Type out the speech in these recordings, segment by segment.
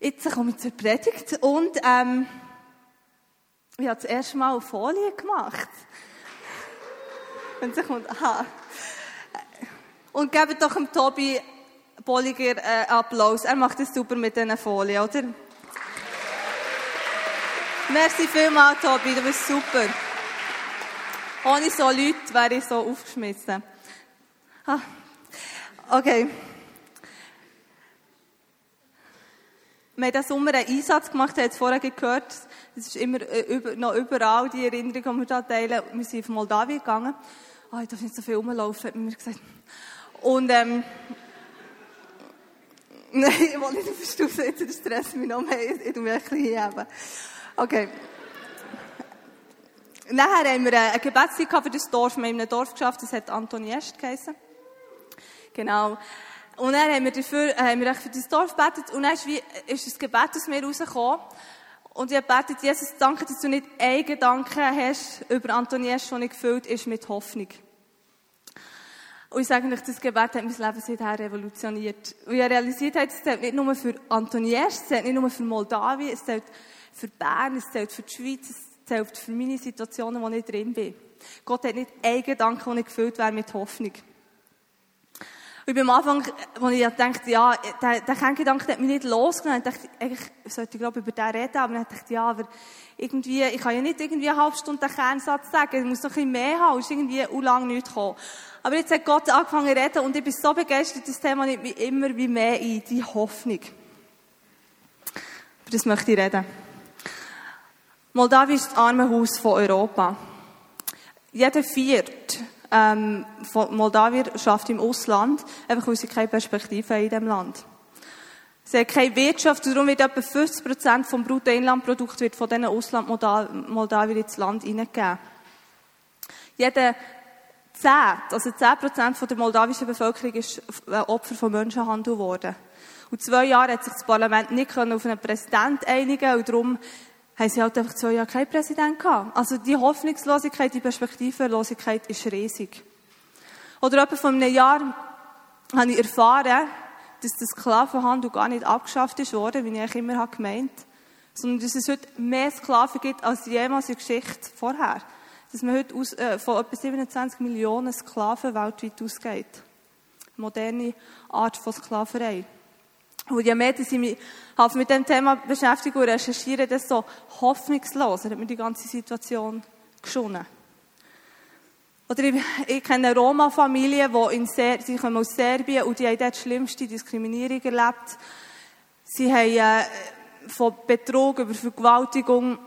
Jetzt komme ich zur Predigt und ähm, ich habe das erste Mal eine Folie gemacht. Wenn sich kommt, aha. Und gebt doch dem Tobi Bolliger äh, Applaus. Er macht es super mit diesen Folien, oder? Merci vielmals, Tobi, du bist super. Ohne so Leute wäre ich so aufgeschmissen. Ah. Okay. Wir haben diesen Sommer einen Einsatz gemacht, ihr habt es vorher gehört. Es ist immer über, noch überall die Erinnerung, die wir da teilen. Wir sind auf Moldawien gegangen. Oh, ich darf nicht so viel rumlaufen, hat man mir gesagt. Und, ähm, Nein, ich will nicht auf den Stuhl sitzen, das stresst mich noch mehr. Ich tue mich ein bisschen heben. Okay. Nachher haben wir eine Gebetszeit für das Dorf. Wir haben in einem Dorf geschafft, das hat Antoniest geheißen. Genau. Und dann haben wir dafür, äh, haben wir für das Dorf gebetet und dann ist, wie, ist das Gebet aus mir rausgekommen. Und ich habe gebetet, Jesus, danke, dass du nicht einen Gedanken hast über Antonies, der nicht gefüllt ist mit Hoffnung. Und ich sage euch, das Gebet hat mein Leben seither revolutioniert. Und ich habe realisiert, es zählt nicht nur für Antonies, es zählt nicht nur für Moldawien, es zählt für Bern, es zählt für die Schweiz, es zählt für meine Situationen, wo ich drin bin. Gott hat nicht einen Gedanken, der nicht gefüllt wäre mit Hoffnung. Und beim Anfang, als ich dachte, ja, der, der Kerngedanke hat mich nicht losgenommen, ich dachte, eigentlich sollte ich, glaube über den reden, aber dann dachte ich, ja, aber irgendwie, ich kann ja nicht irgendwie eine halbe Stunde den Kernsatz sagen, ich muss noch ein bisschen mehr haben, es ist irgendwie u lang nicht gekommen. Aber jetzt hat Gott angefangen zu reden und ich bin so begeistert, das Thema nimmt mich immer wie mehr ein, die Hoffnung. Über das möchte ich reden. Moldawien ist das Armenhaus von Europa. Jeder viert ähm, Moldawier schafft im Ausland, einfach weil sie keine Perspektive haben in diesem Land. Sie haben keine Wirtschaft, darum wird etwa 50 Prozent vom Bruttoinlandprodukt wird von diesen Ausland-Moldawier ins Land hineingegeben. Jeder Zehnt, also 10 Prozent der moldawischen Bevölkerung ist Opfer von Menschenhandel geworden. Und zwei Jahre hat sich das Parlament nicht auf einen Präsident einigen und darum haben sie halt einfach zwei Jahre keinen Präsident gehabt. Also die Hoffnungslosigkeit, die Perspektivenlosigkeit ist riesig. Oder etwa vor einem Jahr habe ich erfahren, dass das Sklavenhandel gar nicht abgeschafft ist worden, wie ich immer habe gemeint, sondern dass es heute mehr Sklaven gibt als jemals in der Geschichte vorher. Dass man heute aus, äh, von etwa 27 Millionen Sklaven weltweit ausgeht. Moderne Art von Sklaverei. Und je mehr ich mich halt mit dem Thema beschäftige und recherchiere, desto hoffnungsloser hat mir die ganze Situation geschonnen. Oder ich, ich kenne eine Roma-Familie, die in Ser sie kommen aus Serbien und die haben dort die schlimmste Diskriminierung erlebt. Sie haben äh, von Betrug über Vergewaltigung,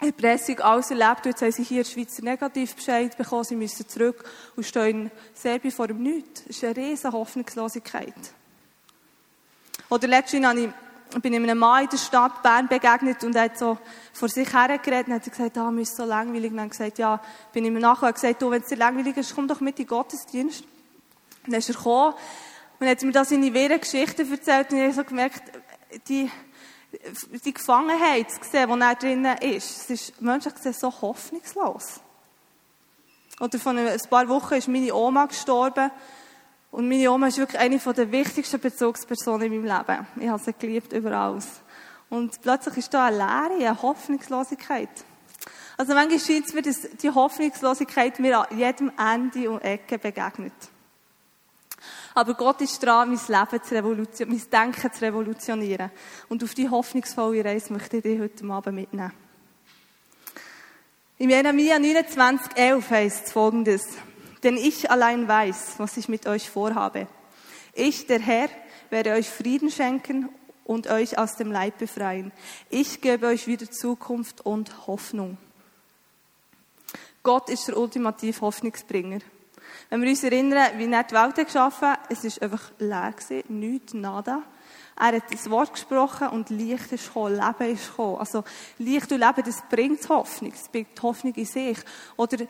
Erpressung alles erlebt. Jetzt haben sie hier in der Schweiz Negativbescheid bekommen, sie müssen zurück und stehen in Serbien vor dem Nichts. Das ist eine riesige Hoffnungslosigkeit. Oder letztens bin ich einem Mann in der Stadt Bern begegnet und er hat so vor sich hergeredet und hat gesagt, ah, mir ist so langweilig. Und dann gesagt, ja, bin ich ihm nachher und gesagt, du, wenn es dir langweilig ist, komm doch mit in den Gottesdienst. Und dann ist er gekommen und hat mir da seine wirren Geschichten erzählt und ich habe so gemerkt, die, die Gefangenheit zu sehen, wo er drinnen ist, es ist menschlich gesehen so hoffnungslos. Oder vor ein paar Wochen ist meine Oma gestorben und meine Oma ist wirklich eine der wichtigsten Bezugspersonen in meinem Leben. Ich habe sie geliebt über alles. Und plötzlich ist da eine Leere, eine Hoffnungslosigkeit. Also manchmal scheint es mir, dass die Hoffnungslosigkeit mir an jedem Ende und Ecke begegnet. Aber Gott ist dran, mein Leben zu revolutionieren, mein Denken zu revolutionieren. Und auf die hoffnungsvolle Reise möchte ich dich heute Abend mitnehmen. Im Jeremia 29, 11 heißt folgendes. Denn ich allein weiß, was ich mit euch vorhabe. Ich, der Herr, werde euch Frieden schenken und euch aus dem Leib befreien. Ich gebe euch wieder Zukunft und Hoffnung. Gott ist der ultimative Hoffnungsbringer. Wenn wir uns erinnern, wie er die Welt geschaffen hat, es ist einfach leer gewesen, nichts, nada. Er hat das Wort gesprochen und Licht ist gekommen, Leben ist gekommen. Also Licht und Leben, das bringt Hoffnung, das bringt Hoffnung in sich. Oder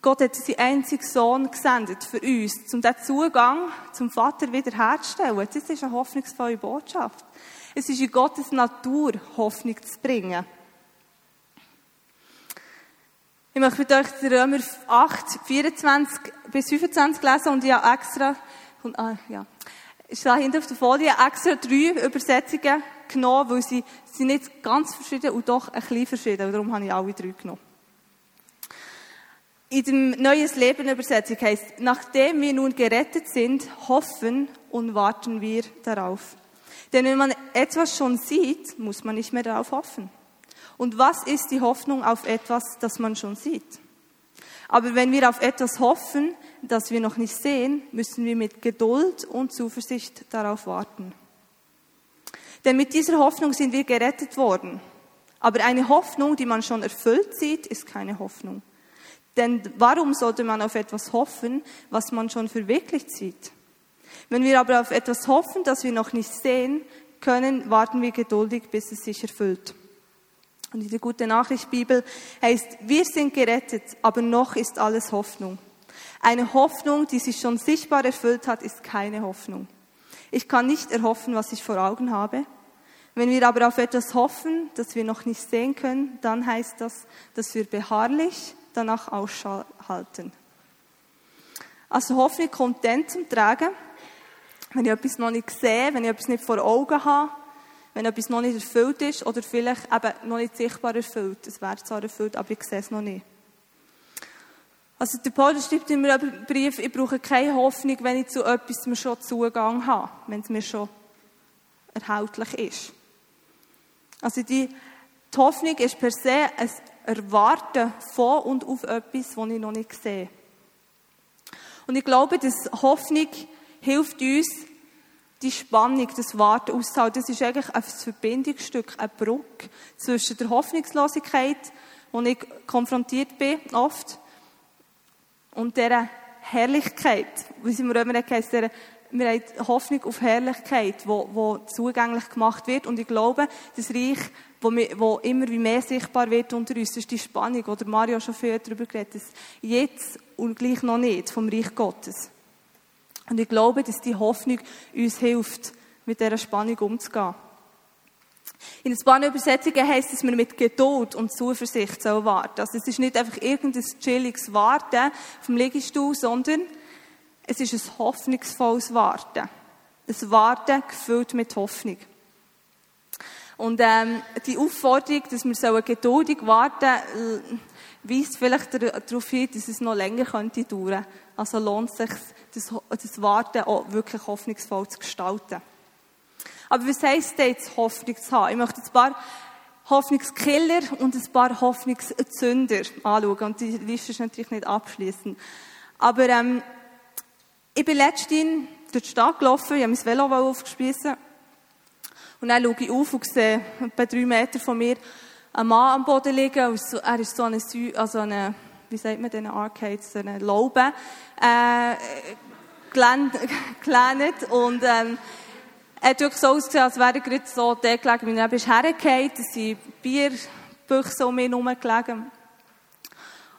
Gott hat seinen einzigen Sohn gesendet für uns, um den Zugang zum Vater wiederherzustellen. Das ist eine hoffnungsvolle Botschaft. Es ist in Gottes Natur, Hoffnung zu bringen. Ich möchte mit euch Römer 8, 24 bis 25 lesen und ich habe extra, und, ah, ja, ich habe hinter auf der Folie extra drei Übersetzungen genommen, weil sie sind nicht ganz verschieden und doch ein bisschen verschieden. Darum habe ich alle drei genommen. In dem Neues Leben Übersetzung heißt, nachdem wir nun gerettet sind, hoffen und warten wir darauf. Denn wenn man etwas schon sieht, muss man nicht mehr darauf hoffen. Und was ist die Hoffnung auf etwas, das man schon sieht? Aber wenn wir auf etwas hoffen, das wir noch nicht sehen, müssen wir mit Geduld und Zuversicht darauf warten. Denn mit dieser Hoffnung sind wir gerettet worden. Aber eine Hoffnung, die man schon erfüllt sieht, ist keine Hoffnung. Denn warum sollte man auf etwas hoffen, was man schon verwirklicht sieht? Wenn wir aber auf etwas hoffen, das wir noch nicht sehen können, warten wir geduldig, bis es sich erfüllt. Und in Gute Nachricht Bibel heißt, wir sind gerettet, aber noch ist alles Hoffnung. Eine Hoffnung, die sich schon sichtbar erfüllt hat, ist keine Hoffnung. Ich kann nicht erhoffen, was ich vor Augen habe. Wenn wir aber auf etwas hoffen, das wir noch nicht sehen können, dann heißt das, dass wir beharrlich danach Ausschau halten. Also Hoffnung kommt dann zum Tragen, wenn ich etwas noch nicht sehe, wenn ich etwas nicht vor Augen habe, wenn etwas noch nicht erfüllt ist oder vielleicht eben noch nicht sichtbar erfüllt. Es wäre zwar erfüllt, aber ich sehe es noch nicht. Also der Paulus schreibt in einem Brief, ich brauche keine Hoffnung, wenn ich zu etwas mir schon Zugang habe, wenn es mir schon erhältlich ist. Also die, die Hoffnung ist per se ein Erwarten von und auf etwas, das ich noch nicht sehe. Und ich glaube, dass Hoffnung hilft uns, die Spannung, das Warten auszuhalten. Das ist eigentlich ein Verbindungsstück, eine Brücke zwischen der Hoffnungslosigkeit, wo ich konfrontiert bin, oft, und dieser Herrlichkeit, wie es im Römer heißt, der, wir haben Hoffnung auf Herrlichkeit, wo, wo zugänglich gemacht wird. Und ich glaube, das Reich, wo, wo immer wie mehr sichtbar wird unter uns, ist die Spannung, oder Mario schon viel darüber geredet, dass jetzt und gleich noch nicht vom Reich Gottes. Und ich glaube, dass die Hoffnung uns hilft, mit dieser Spannung umzugehen. In ein paar Übersetzungen heisst es, dass wir mit Geduld und Zuversicht warten Also es ist nicht einfach irgendein chilliges Warten vom Liegestuhl, sondern es ist ein hoffnungsvolles Warten. Ein Warten gefüllt mit Hoffnung. Und ähm, die Aufforderung, dass wir geduldig warten sollen, weist vielleicht darauf hin, dass es noch länger könnte dauern. Also lohnt es sich, das, das Warten auch wirklich hoffnungsvoll zu gestalten. Aber was heisst denn jetzt Hoffnung zu haben? Ich möchte ein paar Hoffnungskiller und ein paar Hoffnungszünder anschauen. Und die Liste ist natürlich nicht abschließend. Aber ähm, ich bin letztens durch die Stadt gelaufen, ich habe mein Velo aufgespiessen. Und dann schaue ich auf und sehe etwa drei Meter von mir einen Mann am Boden liegen. Er ist so eine, also eine wie sagt man den Arcades, so eine Laube, äh, gelehnt. Und, ähm, er hat so ausgesehen, als wäre er gerade so der gelegen, wenn er eben hergefallen da sind Bierbüchse um ihn herum gelegen.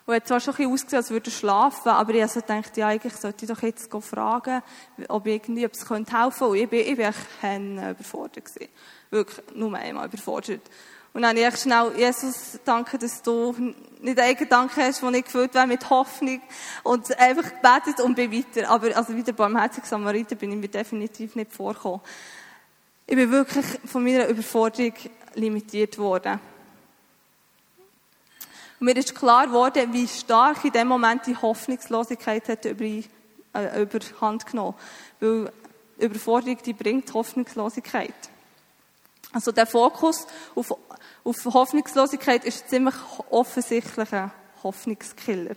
Und hat zwar schon ein bisschen ausgesehen, als würde er schlafen, aber ich habe so gedacht, ja, eigentlich sollte ich doch jetzt fragen, ob irgendwie, ob es helfen könnte. Und ich bin, ich bin echt überfordert gewesen. Wirklich, nur einmal überfordert. Und dann habe ich schnell, Jesus, danke, dass du nicht einen Gedanken hast, der nicht gefüllt wäre mit Hoffnung und einfach gebetet und bin weiter. Aber also wieder beim Herzigen Samariter bin ich mir definitiv nicht vorgekommen. Ich bin wirklich von meiner Überforderung limitiert worden. Und mir ist klar geworden, wie stark in dem Moment die Hoffnungslosigkeit hat über, äh, überhand genommen. Weil Überforderung, die bringt Hoffnungslosigkeit. Also der Fokus auf auf Hoffnungslosigkeit ist ziemlich offensichtlich ein Hoffnungskiller.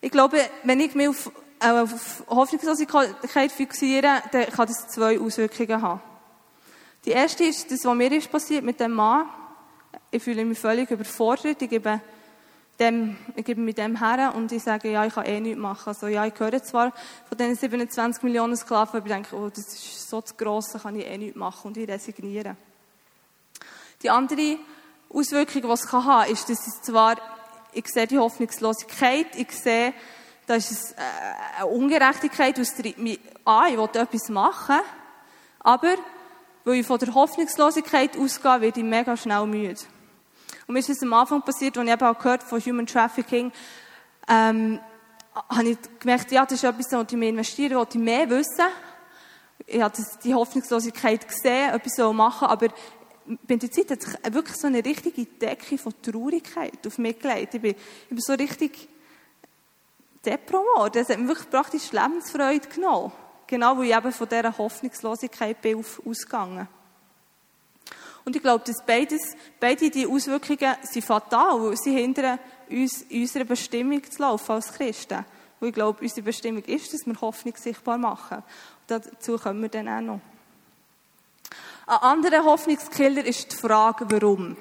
Ich glaube, wenn ich mich auf, äh, auf Hoffnungslosigkeit fixiere, dann kann das zwei Auswirkungen haben. Die erste ist, das, was mir ist passiert mit dem Mann. Ich fühle mich völlig überfordert. Ich gebe, dem, ich gebe mit dem her und ich sage, ja, ich kann eh nichts machen. Also, ja, ich höre zwar von diesen 27 Millionen Sklaven, aber ich denke, oh, das ist so zu gross, da kann ich eh nichts machen und ich resigniere. Die andere Auswirkung, die es haben kann, ist, dass es zwar, ich sehe die Hoffnungslosigkeit, ich sehe, da ist äh, eine Ungerechtigkeit, aus der mich an, ich will etwas machen, aber weil ich von der Hoffnungslosigkeit ausgehe, werde ich mega schnell müde. Und mir ist es am Anfang passiert, als ich eben auch gehört von Human Trafficking, ähm, habe ich gemerkt, ja, das ist etwas, wo ich mehr investieren, wo ich mehr wissen. ich habe die Hoffnungslosigkeit gesehen, etwas so machen, aber bei der Zeit hat sich wirklich so eine richtige Decke von Traurigkeit auf mich gelegt. Ich bin, ich bin so richtig deprimiert. Das hat mir wirklich praktisch Lebensfreude genommen. Genau, weil ich eben von dieser Hoffnungslosigkeit bin ausgegangen. Und ich glaube, dass beides, beide die Auswirkungen sind fatal, weil sie hindern uns, unserer Bestimmung zu laufen als Christen. Und ich glaube, unsere Bestimmung ist, dass wir Hoffnung sichtbar machen. Und dazu kommen wir dann auch noch. Ein anderer Hoffnungskiller ist die Frage, warum.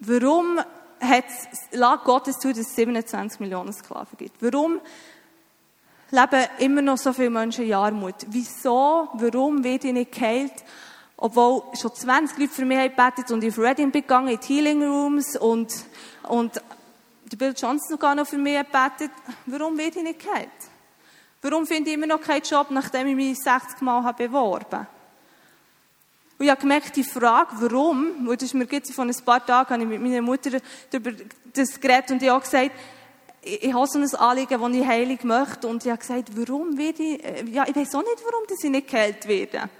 Warum lässt Gott es zu, dass es 27 Millionen Sklaven gibt? Warum leben immer noch so viele Menschen in Armut? Wieso, warum wird ich nicht geheilt? Obwohl schon 20 Leute für mich haben gebetet und ich auf Reading begangen, in die Healing Rooms und, und Bill Johnson sogar noch für mich gebetet. Warum wird ich nicht geheilt? Warum finde ich immer noch keinen Job, nachdem ich mich 60 Mal habe beworben Und ich habe gemerkt, die Frage, warum, weil das ist mir jetzt vor ein paar Tagen, habe ich mit meiner Mutter darüber das geredet und ich habe gesagt, ich, habe so ein Anliegen, das ich heilig möchte und ich habe gesagt, warum werde ich, äh, ja, ich weiß auch nicht, warum dass ich nicht geheilt werde.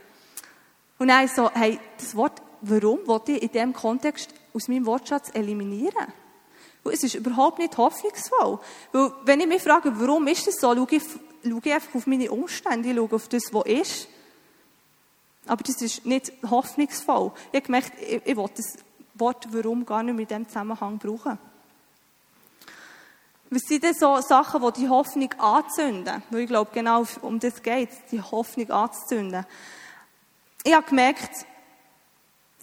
Und dann so, hey, das Wort warum wollte ich in diesem Kontext aus meinem Wortschatz eliminieren. Weil es ist überhaupt nicht hoffnungsvoll. Weil, wenn ich mich frage, warum ist das so, schaue ich schaue ich einfach auf meine Umstände, ich schaue auf das, was ist. Aber das ist nicht hoffnungsvoll. Ich habe gemerkt, ich, ich will das Wort «warum» gar nicht mit diesem Zusammenhang brauchen. Was sind denn so Sachen, die die Hoffnung anzünden? Weil ich glaube, genau um das geht die Hoffnung anzuzünden. Ich habe gemerkt,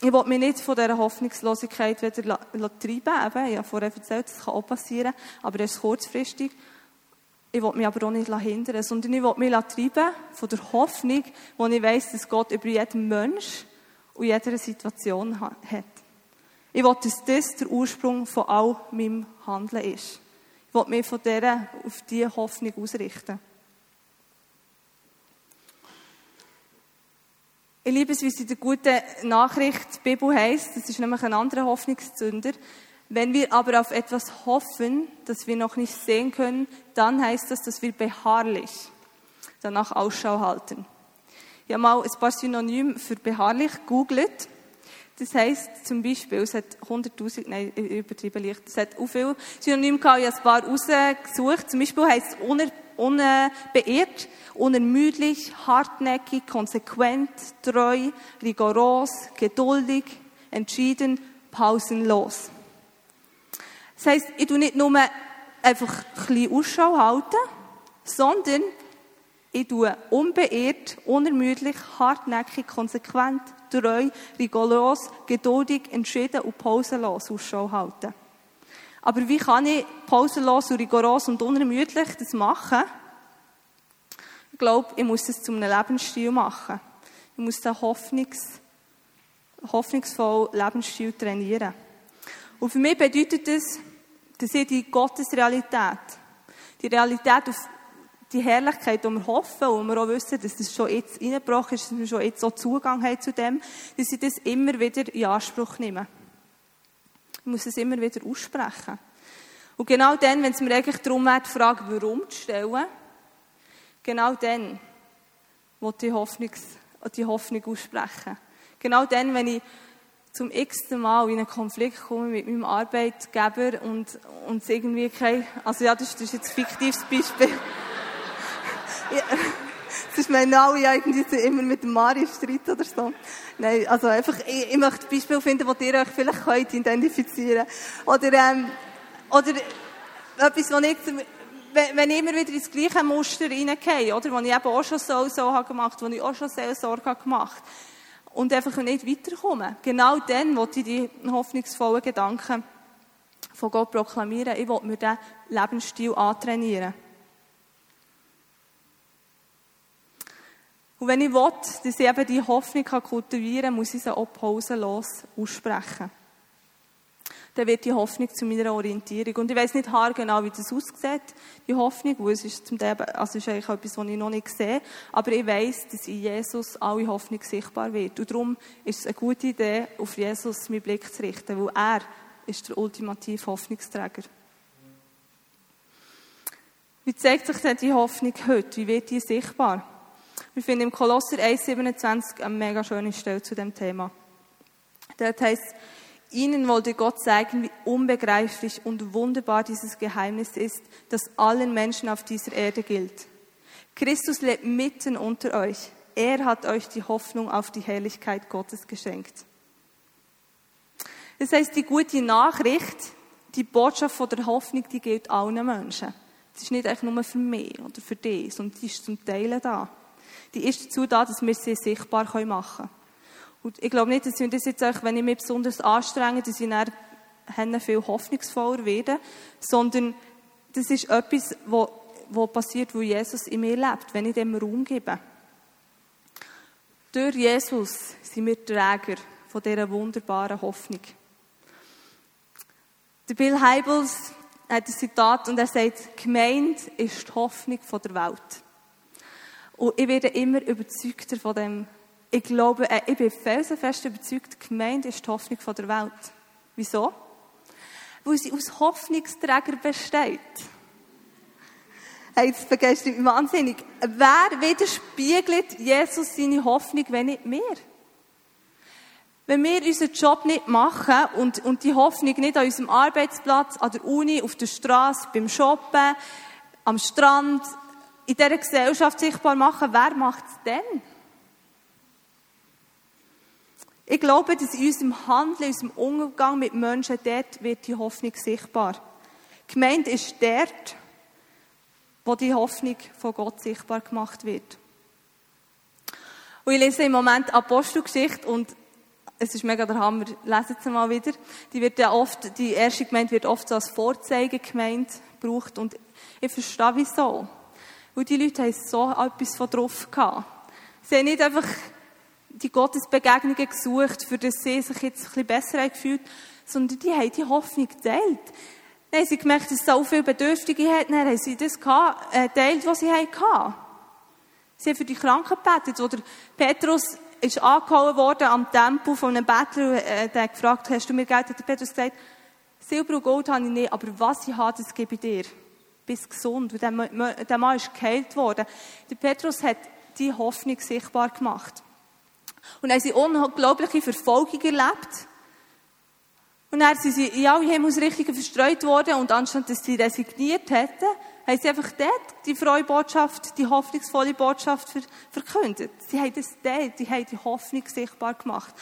ich will mich nicht von dieser Hoffnungslosigkeit wieder treiben. Ich habe vorher erzählt, das kann auch passieren, aber ist kurzfristig. Ich will mich aber auch nicht hindern, sondern ich will mich treiben von der Hoffnung, wo ich weiss, dass Gott über jeden Mensch und jeder Situation hat. Ich will, dass das der Ursprung von all meinem Handeln ist. Will mich von dieser auf diese Hoffnung ausrichten. Ich liebe es, wie es in der guten Nachricht die Bibel heisst. Das ist nämlich ein anderer Hoffnungszünder. Wenn wir aber auf etwas hoffen, das wir noch nicht sehen können, dann heißt das, dass wir beharrlich danach Ausschau halten. Ich habe mal ein paar Synonyme für beharrlich googelt. Das heißt zum Beispiel, es hat 100.000, nein, übertrieben leicht, es hat auch viele Synonyme gehabt, ich habe ein paar rausgesucht. Zum Beispiel heißt es uner, unbeirrt, unermüdlich, hartnäckig, konsequent, treu, rigoros, geduldig, entschieden, pausenlos. Das heisst, ich tue nicht nur einfach ein bisschen Ausschau halten, sondern ich tue unbeirrt, unermüdlich, hartnäckig, konsequent, treu, rigoros, geduldig, entschieden und pausenlos Ausschau halten. Aber wie kann ich pausenlos und rigoros und unermüdlich das machen? Ich glaube, ich muss es zu einem Lebensstil machen. Ich muss den Hoffnungs, hoffnungsvollen Lebensstil trainieren. Und für mich bedeutet das, dass ich die Gottesrealität, die Realität auf die Herrlichkeit, die wir hoffen und wir auch wissen, dass das schon jetzt reingebrochen ist, dass wir schon jetzt so Zugang haben zu dem, dass ich das immer wieder in Anspruch nehme. Ich muss es immer wieder aussprechen. Und genau dann, wenn es mir eigentlich darum geht, die Frage, warum zu stellen, genau dann will ich die Hoffnung, die Hoffnung aussprechen. Genau dann, wenn ich zum x-ten Mal in einen Konflikt komme mit meinem Arbeitgeber und, und irgendwie kein, also ja, das, das ist jetzt ein fiktives Beispiel. Ja, das ist meine alle irgendwie immer mit dem Mario Streit oder so. Nein, also einfach, ich, ich möchte Beispiel finden, wo ihr euch vielleicht könnt identifizieren Oder, ähm, oder etwas, wo ich, wenn ich immer wieder ins gleiche Muster reingehe, oder, wo ich eben auch schon so, so habe gemacht, wo ich auch schon Seelsorge habe gemacht und einfach nicht weiterkommen. Genau dann wollte ich die hoffnungsvollen Gedanken von Gott proklamieren. Ich wollte mir diesen Lebensstil antrainieren. Und wenn ich will, dass ich eben die Hoffnung kultivieren kann, muss ich sie auch pausenlos aussprechen dann wird die Hoffnung zu meiner Orientierung. Und ich weiß nicht haargenau, wie das aussieht, die Hoffnung, weil es ist zum Teil, also ist eigentlich etwas, was ich noch nicht sehe, aber ich weiß, dass in Jesus alle Hoffnung sichtbar wird. Und darum ist es eine gute Idee, auf Jesus meinen Blick zu richten, weil er ist der ultimative Hoffnungsträger. Wie zeigt sich denn die Hoffnung heute? Wie wird die sichtbar? Wir finden im Kolosser 1,27 eine mega schöne Stelle zu dem Thema. Dort heißt Ihnen wollte Gott zeigen, wie unbegreiflich und wunderbar dieses Geheimnis ist, das allen Menschen auf dieser Erde gilt. Christus lebt mitten unter euch. Er hat euch die Hoffnung auf die Herrlichkeit Gottes geschenkt. Das heißt, die gute Nachricht, die Botschaft von der Hoffnung, die gilt allen Menschen. Das ist nicht einfach nur für mich oder für dich, sondern die ist zum Teilen da. Die ist dazu da, dass wir sie sichtbar machen können. Und ich glaube nicht, dass ich das jetzt auch, wenn ich mich besonders anstrenge, dass ich dann viel hoffnungsvoller werde, sondern das ist etwas, was, was passiert, wo Jesus in mir lebt, wenn ich dem Raum gebe. Durch Jesus sind wir Träger von dieser wunderbaren Hoffnung. Der Bill Heibels hat ein Zitat und er sagt, Gemeinde ist die Hoffnung der Welt. Und ich werde immer überzeugter von dem ich glaube, äh, ich bin felsenfest überzeugt, die Gemeinde ist die Hoffnung der Welt. Wieso? Weil sie aus Hoffnungsträgern besteht. Hey, das begeistert mich wahnsinnig. Wer widerspiegelt Jesus seine Hoffnung, wenn nicht wir? Wenn wir unseren Job nicht machen und, und die Hoffnung nicht an unserem Arbeitsplatz, an der Uni, auf der Straße, beim Shoppen, am Strand, in dieser Gesellschaft sichtbar machen, wer macht es denn? Ich glaube, dass in unserem Handeln, in unserem Umgang mit Menschen, dort wird die Hoffnung sichtbar. Gemeint ist dort, wo die Hoffnung von Gott sichtbar gemacht wird. Und ich lese im Moment Apostelgeschichte und es ist mega der Hammer. Lesen Sie mal wieder. Die wird ja oft, die erste Gemeinde wird oft so als Vorzeigegemeinde gebraucht und ich verstehe wieso. Weil die Leute haben so etwas von drauf gehabt. Sie haben nicht einfach die Gottesbegegnungen gesucht, für das sie sich jetzt ein bisschen besser gefühlt sondern die haben die Hoffnung geteilt. Dann haben sie gemerkt, dass es so viele Bedürftige hat, dann haben sie das äh, geteilt, was sie hatten. Sie haben für die Kranken gebetet, oder Petrus ist angehauen worden am Tempel von einem Bettler, äh, der gefragt hast du mir Geld? Hat der Petrus gesagt, Silber und Gold habe ich nicht, aber was ich habe, das gebe ich dir. Bist gesund. Und der, Mann ist geheilt worden. Der Petrus hat die Hoffnung sichtbar gemacht. Und haben sie unglaubliche Verfolgung erlebt. Und dann sind sie in alle Himmelsrichtungen verstreut worden und anstatt dass sie resigniert hätten, haben sie einfach dort die Freubotschaft, die hoffnungsvolle Botschaft verkündet. Sie haben das dort, die haben die Hoffnung sichtbar gemacht.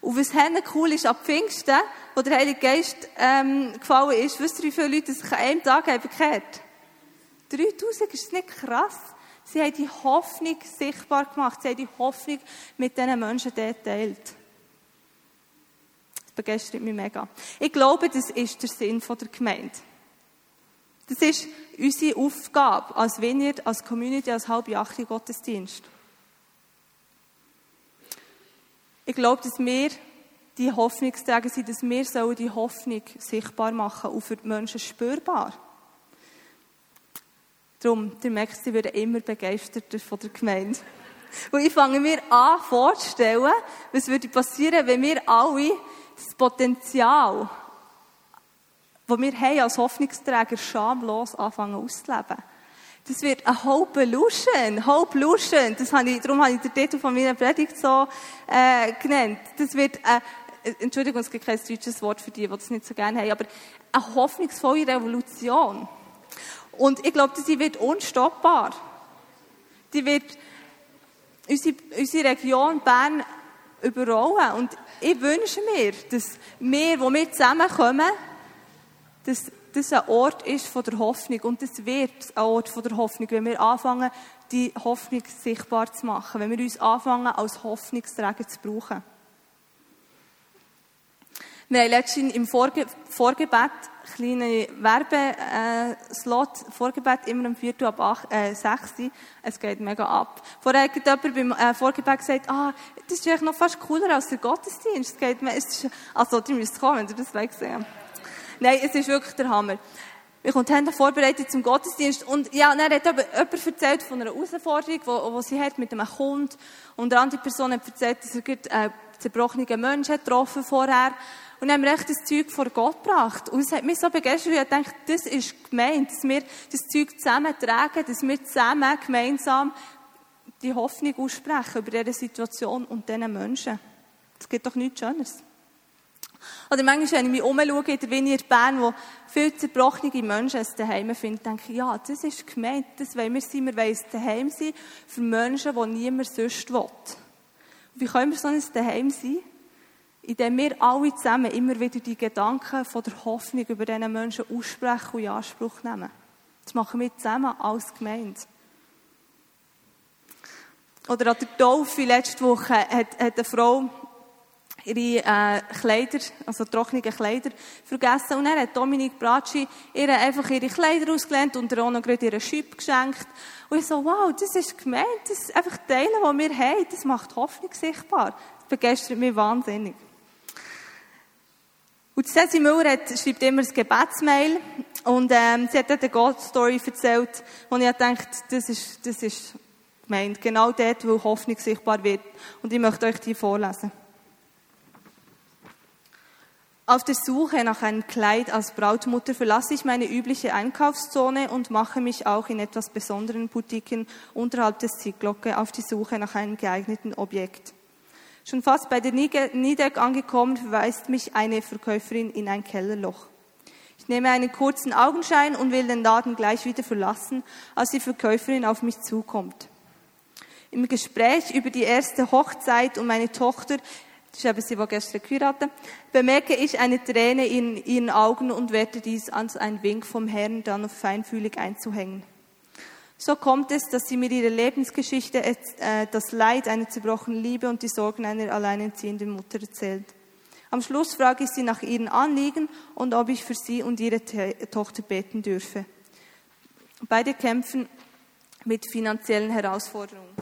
Und was henne cool ist, ab Pfingsten, wo der Heilige Geist ähm, gefallen ist, wisst ihr, wie viele Leute sich an einem Tag haben bekehrt? 3000, ist das nicht krass? Sie haben die Hoffnung sichtbar gemacht. Sie haben die Hoffnung mit diesen Menschen geteilt. Das begeistert mich mega. Ich glaube, das ist der Sinn der Gemeinde. Das ist unsere Aufgabe als Vineyard, als Community, als halbjachte Gottesdienst. Ich glaube, dass wir die Hoffnungsträger sind, dass wir die Hoffnung sichtbar machen und für die Menschen spürbar. Darum, ihr merkt, sie werden immer begeisterter von der Gemeinde. Und ich fange mir an vorzustellen, was würde passieren, wenn wir alle das Potenzial, das wir haben als Hoffnungsträger schamlos anfangen auszuleben. Das wird eine Hope Illusion. Hope Illusion. Das habe ich, darum habe ich den Titel von meiner Predigt so äh, genannt. Das wird eine, Entschuldigung, es gibt kein deutsches Wort für die, die das nicht so gerne haben, aber eine hoffnungsvolle Revolution. Und ich glaube, sie wird unstoppbar. Die wird unsere, unsere Region Bern überrollen. Und ich wünsche mir, dass wir, wo wir zusammenkommen, dass das ein Ort ist von der Hoffnung. Und das wird ein Ort von der Hoffnung, wenn wir anfangen, die Hoffnung sichtbar zu machen. Wenn wir uns anfangen, als Hoffnungsträger zu brauchen. Wir haben letztens im Vorge Vorgebet kleine Werbeslot, äh, Vorgebet immer um 4 Uhr ab 8, äh, 6 Es geht mega ab. Vorher hat jemand beim äh, Vorgebet gesagt, ah, das ist eigentlich noch fast cooler als der Gottesdienst. Es geht, es ist, also, die müsst kommen, wenn ihr das wollt sehen. Nein, es ist wirklich der Hammer. Wir haben vorbereitet zum Gottesdienst und ja, dann hat jemand erzählt von einer Herausforderung, die, sie hat mit einem Kunden und eine andere Person hat erzählt, dass er einen zerbrochenen Menschen getroffen vorher Und haben wir echt das Zeug vor Gott gebracht. Und es hat mich so begeistert, ich dachte, das ist gemeint, dass wir das Zeug zusammen tragen, dass wir zusammen gemeinsam die Hoffnung aussprechen über diese Situation und diesen Menschen. Es gibt doch nichts Schöneres. Oder manchmal, wenn ich mich umschaue in der Wiener Bern, wo viele zerbrochene Menschen es daheim finden, denke ich, ja, das ist gemeint, das wollen wir sein, wir wollen es daheim sein für Menschen, die niemand sonst will. Und wie können wir so ein daheim sein? Indem wir alle zusammen immer wieder die Gedanken von der Hoffnung über diese Menschen aussprechen und in Anspruch nehmen. Das machen wir zusammen als Gemeinde. Oder an der Taufe letzte Woche hat, hat eine Frau ihre äh, Kleider, also trockene Kleider, vergessen. Und dann hat Dominik Bracci ihr einfach ihre Kleider ausgelehnt und ihr auch noch gerade ihren Schüpp geschenkt. Und ich so, wow, das ist gemeint, das ist einfach Teile, die wir haben, das macht Hoffnung sichtbar. Das begeistert mich wahnsinnig. Und Ceci Müller hat, schreibt immer ein Gebetsmail und ähm, sie hat dort eine God-Story erzählt, wo ich gedacht das ist, das ist gemeint, genau dort, wo Hoffnung sichtbar wird. Und ich möchte euch die vorlesen. Auf der Suche nach einem Kleid als Brautmutter verlasse ich meine übliche Einkaufszone und mache mich auch in etwas besonderen Boutiquen unterhalb des Zielglocke auf die Suche nach einem geeigneten Objekt. Schon fast bei der Niedeck angekommen, verweist mich eine Verkäuferin in ein Kellerloch. Ich nehme einen kurzen Augenschein und will den Laden gleich wieder verlassen, als die Verkäuferin auf mich zukommt. Im Gespräch über die erste Hochzeit und meine Tochter ist eben sie, die gestern geheiratet bemerke ich eine Träne in ihren Augen und werde dies als ein Wink vom Herrn dann auf feinfühlig einzuhängen. So kommt es, dass sie mir ihre Lebensgeschichte, äh, das Leid einer zerbrochenen Liebe und die Sorgen einer alleinerziehenden Mutter erzählt. Am Schluss frage ich sie nach ihren Anliegen und ob ich für sie und ihre Tochter beten dürfe. Beide kämpfen mit finanziellen Herausforderungen.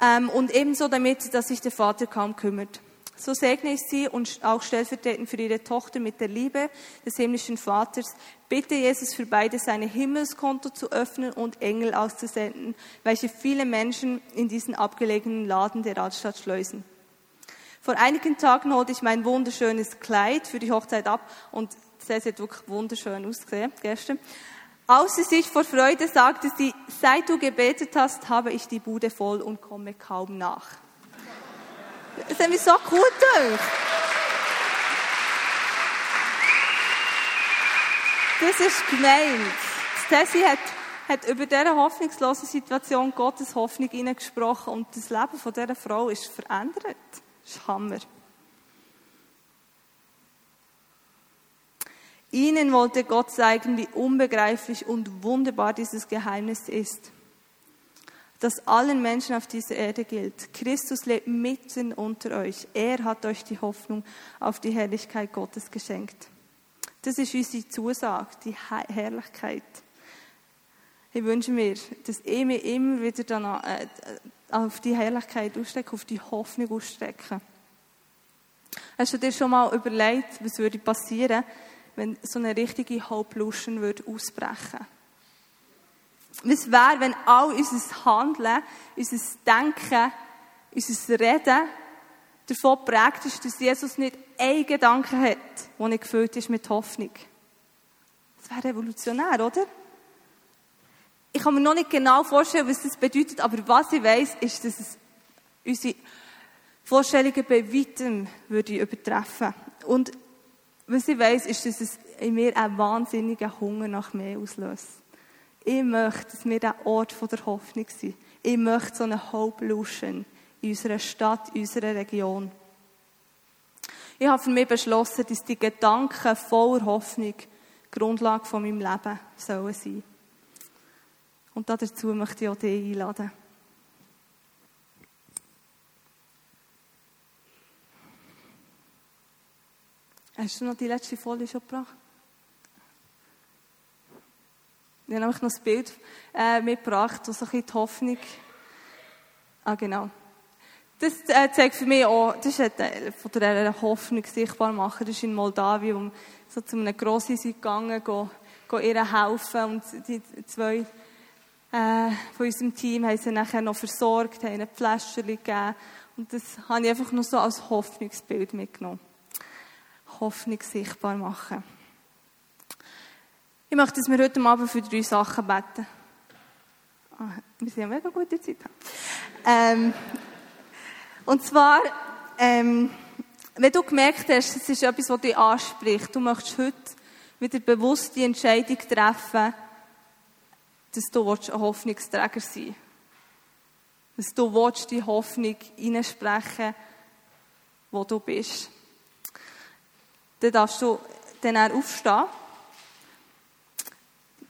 Ähm, und ebenso damit, dass sich der Vater kaum kümmert. So segne ich sie und auch stellvertretend für ihre Tochter mit der Liebe des himmlischen Vaters. Bitte Jesus für beide seine Himmelskonto zu öffnen und Engel auszusenden, welche viele Menschen in diesen abgelegenen Laden der Altstadt schleusen. Vor einigen Tagen holte ich mein wunderschönes Kleid für die Hochzeit ab und es hat wirklich wunderschön ausgesehen gestern. Außer sich vor Freude sagte sie, seit du gebetet hast, habe ich die Bude voll und komme kaum nach. Das hat mich so gut gedacht. Das ist gemeint. Tessie hat, hat über diese hoffnungslose Situation Gottes Hoffnung hineingesprochen und das Leben von dieser Frau ist verändert. Das ist Hammer. Ihnen wollte Gott zeigen, wie unbegreiflich und wunderbar dieses Geheimnis ist, das allen Menschen auf dieser Erde gilt. Christus lebt mitten unter euch. Er hat euch die Hoffnung auf die Herrlichkeit Gottes geschenkt. Das ist unsere Zusage, die Herrlichkeit. Ich wünsche mir, dass ich mich immer wieder dann äh, auf die Herrlichkeit ausstrecke, auf die Hoffnung ausstrecke. Hast du dir schon mal überlegt, was würde passieren, wenn so eine richtige Hope-Lution würde ausbrechen Was wäre, wenn all unser Handeln, unser Denken, unser Reden davon prägt ist, dass Jesus nicht einen Gedanken hat, der nicht gefüllt ist mit Hoffnung. Das wäre revolutionär, oder? Ich kann mir noch nicht genau vorstellen, was das bedeutet, aber was ich weiß, ist, dass es unsere Vorstellungen bei weitem würde übertreffen. Und was ich weiß, ist, dass es in mir einen wahnsinnigen Hunger nach mehr auslöst. Ich möchte, dass wir der Ort der Hoffnung sind. Ich möchte so eine Hope Lution in unserer Stadt, in unserer Region. Ich habe für mich beschlossen, dass die Gedanken voller Hoffnung die Grundlage von meinem Leben sollen sein. Und dazu möchte ich auch dich einladen. Hast du noch die letzte Folie schon gebracht? Ich habe nämlich noch ein Bild äh, mitgebracht, das so ein bisschen die Hoffnung. Ah, genau. Das äh, zeigt für mich auch, das ist ein Teil von der Hoffnung sichtbar machen. Das ist in Moldawien, wir so zu einem Grossi sind gegangen, go, go ihr helfen und die zwei äh, von unserem Team haben sie nachher noch versorgt, haben ihnen Fläschchen gegeben Und das habe ich einfach nur so als Hoffnungsbild mitgenommen. Hoffnung sichtbar machen. Ich möchte, dass wir heute Abend für drei Sachen beten. Ah, wir sind ja mega gute Zeit. Ähm, und zwar, ähm, wenn du gemerkt hast, es ist etwas, was dich anspricht, du möchtest heute wieder bewusst die Entscheidung treffen, dass du ein Hoffnungsträger sein willst. Dass du willst, die Hoffnung hineinsprechen wo du bist. Dann darfst du dann aufstehen.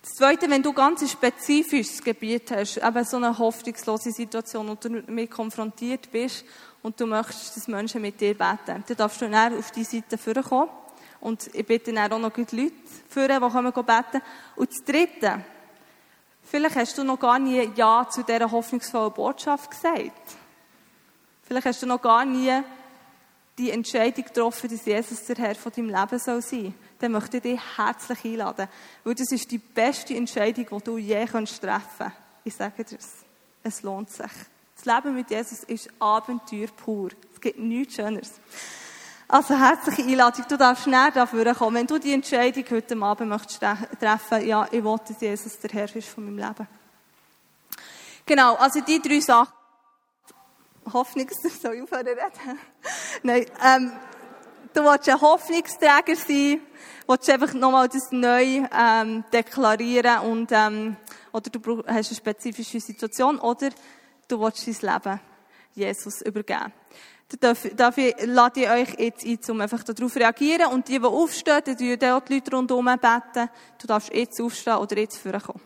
Das Zweite, wenn du ganz ein spezifisches Gebiet hast, eben so eine hoffnungslose Situation und du damit konfrontiert bist und du möchtest, dass Menschen mit dir beten, dann darfst du dann auf die Seite vorkommen. Und ich bitte dann auch noch Leute führen, die kommen beten. Und das Dritte, vielleicht hast du noch gar nie Ja zu dieser hoffnungsvollen Botschaft gesagt. Vielleicht hast du noch gar nie die Entscheidung getroffen, dass Jesus der Herr von deinem Leben soll sein soll. Dann möchte ich dich herzlich einladen. Weil das ist die beste Entscheidung, die du je treffen kannst. Ich sage dir es. Es lohnt sich. Das Leben mit Jesus ist Abenteuer pur. Es gibt nichts Schöneres. Also herzliche Einladung. Du darfst näher dafür kommen. Wenn du die Entscheidung heute Abend möchtest treffen, ja, ich will, dass Jesus der Herr ist von meinem Leben. Genau, also die drei Sachen. Hoffnung, soll ich aufhören reden? Nein, ähm, du willst ein Hoffnungsträger sein, willst einfach nochmal das neu ähm, deklarieren und ähm, oder du hast eine spezifische Situation oder du willst dein Leben Jesus übergeben. Dafür, dafür lade ich euch jetzt ein, um einfach darauf zu reagieren. Und die, die aufstehen, die, die Leute rundherum beten. Du darfst jetzt aufstehen oder jetzt vorkommen.